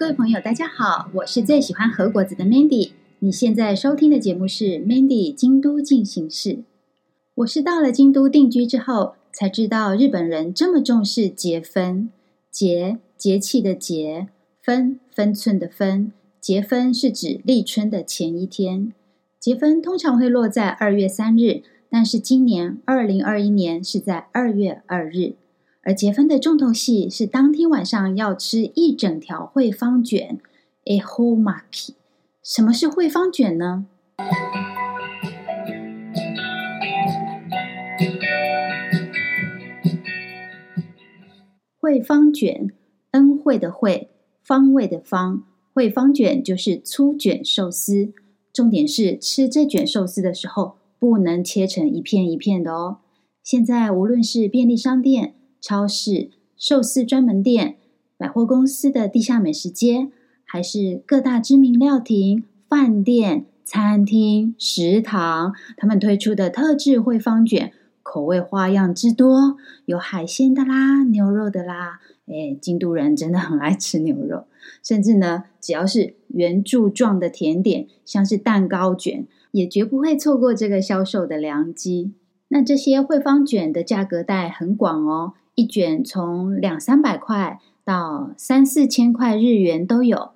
各位朋友，大家好，我是最喜欢和果子的 Mandy。你现在收听的节目是 Mandy 京都进行式。我是到了京都定居之后，才知道日本人这么重视节分。节，节气的节；分，分寸的分。节分是指立春的前一天。节分通常会落在二月三日，但是今年二零二一年是在二月二日。而节分的重头戏是当天晚上要吃一整条惠方卷，えほまき。什么是惠方卷呢？惠方卷，恩惠的惠，方位的方，惠方卷就是粗卷寿司。重点是吃这卷寿司的时候，不能切成一片一片的哦。现在无论是便利商店、 超市、寿司专门店、百货公司的地下美食街，还是各大知名料亭、饭店、餐厅、食堂，他们推出的特制惠方卷，口味花样之多，有海鲜的啦，牛肉的啦。哎，京都人真的很爱吃牛肉，甚至呢，只要是圆柱状的甜点，像是蛋糕卷，也绝不会错过这个销售的良机。那这些惠方卷的价格带很广哦。一卷从两三百块到三四千块日元都有，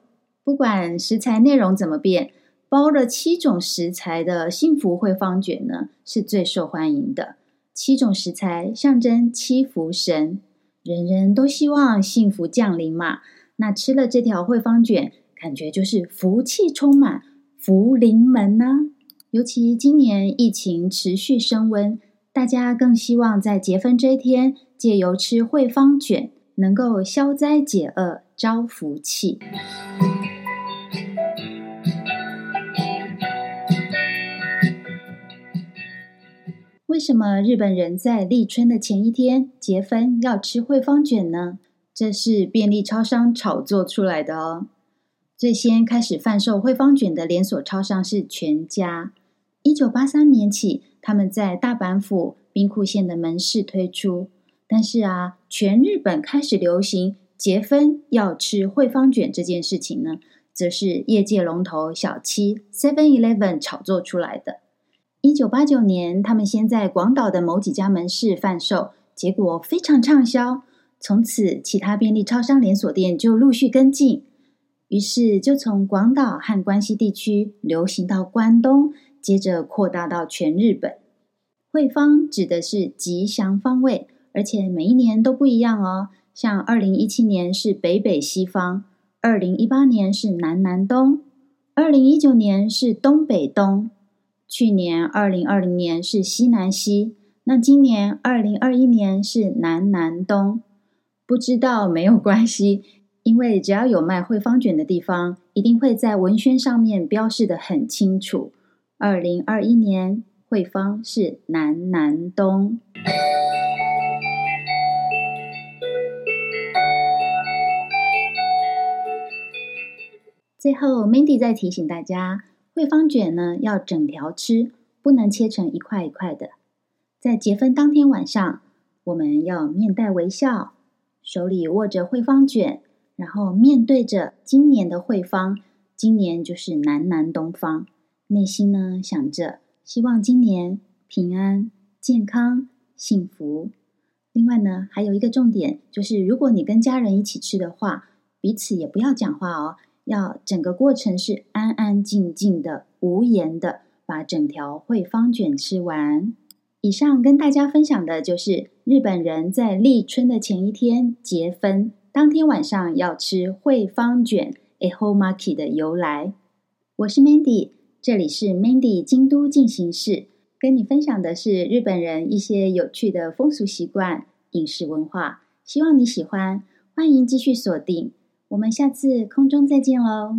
不管食材内容怎么变，包了七种食材的幸福惠方卷呢，是最受欢迎的。七种食材象征七福神，人人都希望幸福降临嘛。那吃了这条惠方卷，感觉就是福气充满，福临门呢、尤其今年疫情持续升温，大家更希望在结婚这一天。借由吃惠方卷，能够消灾解厄、招福气。为什么日本人在立春的前一天结婚要吃惠方卷呢？这是便利超商炒作出来的哦。最先开始贩售惠方卷的连锁超商是全家。一九八三年起，他们在大阪府兵库县的门市推出。但是啊，全日本开始流行结婚要吃惠方卷这件事情呢，则是业界龙头小七 Seven Eleven 炒作出来的。一九八九年，他们先在广岛的某几家门市贩售，结果非常畅销。从此，其他便利超商连锁店就陆续跟进，于是就从广岛和关西地区流行到关东，接着扩大到全日本。惠方指的是吉祥方位。而且每一年都不一样哦，像二零一七年是北北西方，二零一八年是南南东，二零一九年是东北东，去年二零二零年是西南西，那今年二零二一年是南南东。不知道没有关系，因为只要有卖惠方卷的地方，一定会在文宣上面标示得很清楚。二零二一年惠方是南南东。最后，Mandy 再提醒大家，惠方卷呢要整条吃，不能切成一块一块的。在结婚当天晚上，我们要面带微笑，手里握着惠方卷，然后面对着今年的惠方，今年就是南南东方，内心呢想着，希望今年平安、健康、幸福。另外呢，还有一个重点，就是如果你跟家人一起吃的话，彼此也不要讲话哦。要整个过程是安安静静的、无言的，把整条惠方卷吃完。以上跟大家分享的就是日本人在立春的前一天结分当天晚上要吃惠方卷 （ehomaki） 的由来。我是 Mandy，这里是 Mandy 京都进行式，跟你分享的是日本人一些有趣的风俗习惯、饮食文化，希望你喜欢，欢迎继续锁定。我们下次空中再见喽。